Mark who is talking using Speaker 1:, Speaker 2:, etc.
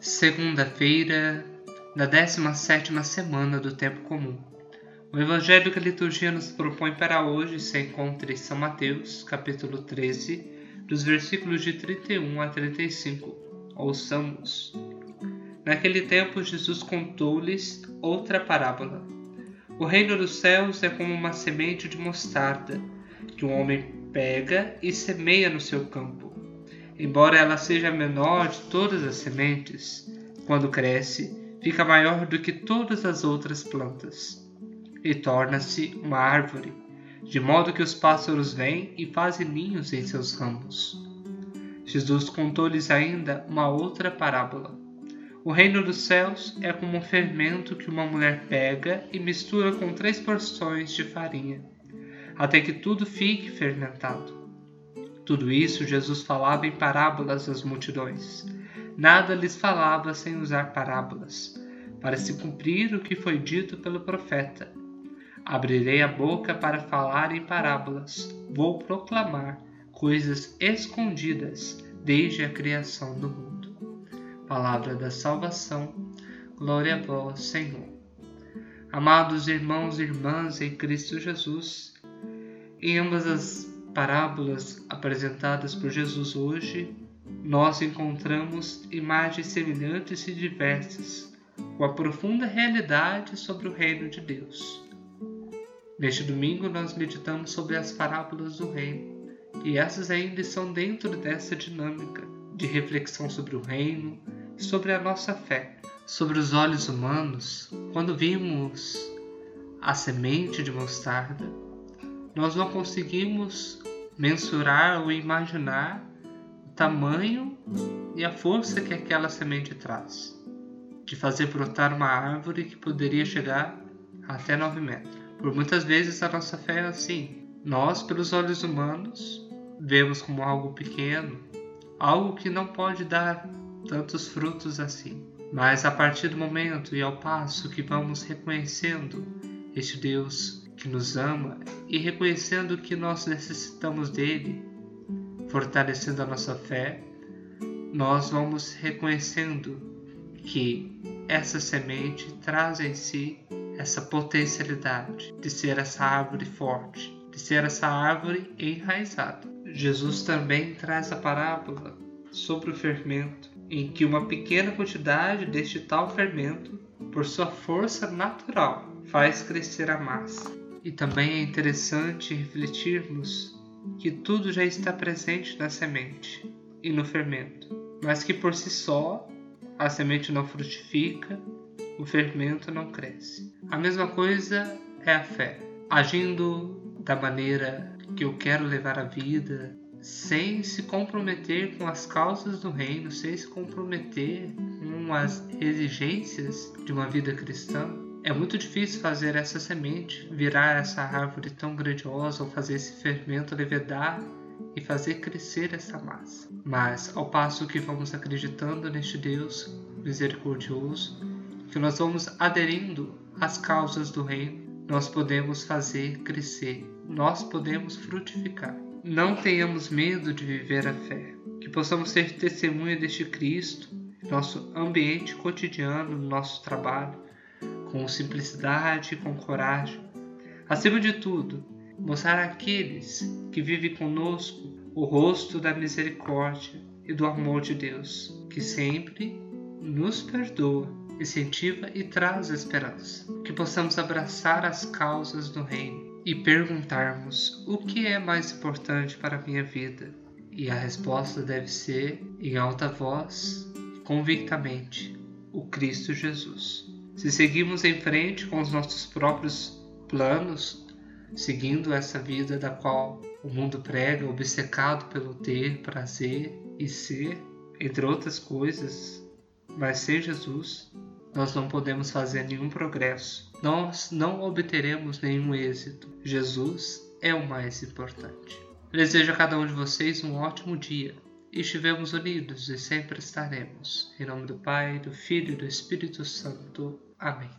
Speaker 1: segunda-feira da 17 semana do Tempo Comum. O evangelho que a liturgia nos propõe para hoje se encontra em São Mateus, capítulo 13, dos versículos de 31 a 35. Ouçamos. Naquele tempo, Jesus contou-lhes outra parábola. O reino dos céus é como uma semente de mostarda, que um homem pega e semeia no seu campo embora ela seja a menor de todas as sementes, quando cresce, fica maior do que todas as outras plantas e torna-se uma árvore, de modo que os pássaros vêm e fazem ninhos em seus ramos. Jesus contou-lhes ainda uma outra parábola. O reino dos céus é como um fermento que uma mulher pega e mistura com três porções de farinha, até que tudo fique fermentado. Tudo isso Jesus falava em parábolas às multidões. Nada lhes falava sem usar parábolas, para se cumprir o que foi dito pelo profeta. Abrirei a boca para falar em parábolas, vou proclamar coisas escondidas desde a criação do mundo. Palavra da salvação, glória a vós, Senhor. Amados irmãos e irmãs em Cristo Jesus, em ambas as parábolas apresentadas por Jesus hoje, nós encontramos imagens semelhantes e diversas, com a profunda realidade sobre o reino de Deus. Neste domingo, nós meditamos sobre as parábolas do reino, e essas ainda estão dentro dessa dinâmica de reflexão sobre o reino sobre a nossa fé. Sobre os olhos humanos, quando vimos a semente de mostarda, nós não conseguimos mensurar ou imaginar o tamanho e a força que aquela semente traz, de fazer brotar uma árvore que poderia chegar até 9 metros. Por muitas vezes a nossa fé é assim. Nós, pelos olhos humanos, vemos como algo pequeno, algo que não pode dar tantos frutos assim. Mas a partir do momento e ao passo que vamos reconhecendo este Deus que nos ama e reconhecendo que nós necessitamos dele, fortalecendo a nossa fé, nós vamos reconhecendo que essa semente traz em si essa potencialidade de ser essa árvore forte, de ser essa árvore enraizada. Jesus também traz a parábola sobre o fermento, em que uma pequena quantidade deste tal fermento, por sua força natural, faz crescer a massa. E também é interessante refletirmos que tudo já está presente na semente e no fermento, mas que por si só a semente não frutifica, o fermento não cresce. A mesma coisa é a fé. Agindo da maneira que eu quero levar a vida, sem se comprometer com as causas do reino, sem se comprometer com as exigências de uma vida cristã, é muito difícil fazer essa semente virar essa árvore tão grandiosa ou fazer esse fermento levedar e fazer crescer essa massa. Mas ao passo que vamos acreditando neste Deus misericordioso, que nós vamos aderindo às causas do reino, nós podemos fazer crescer, nós podemos frutificar. Não tenhamos medo de viver a fé, que possamos ser testemunha deste Cristo, nosso ambiente cotidiano, no nosso trabalho, com simplicidade e com coragem. Acima de tudo, mostrar àqueles que vivem conosco o rosto da misericórdia e do amor de Deus, que sempre nos perdoa, incentiva e traz esperança. Que possamos abraçar as causas do Reino e perguntarmos o que é mais importante para a minha vida. E a resposta deve ser, em alta voz, convictamente, o Cristo Jesus. Se seguimos em frente com os nossos próprios planos, seguindo essa vida da qual o mundo prega, obcecado pelo ter, prazer e ser, entre outras coisas, mas sem Jesus, nós não podemos fazer nenhum progresso. Nós não obteremos nenhum êxito. Jesus é o mais importante. Desejo a cada um de vocês um ótimo dia. Estivemos unidos e sempre estaremos. Em nome do Pai, do Filho e do Espírito Santo. Amém.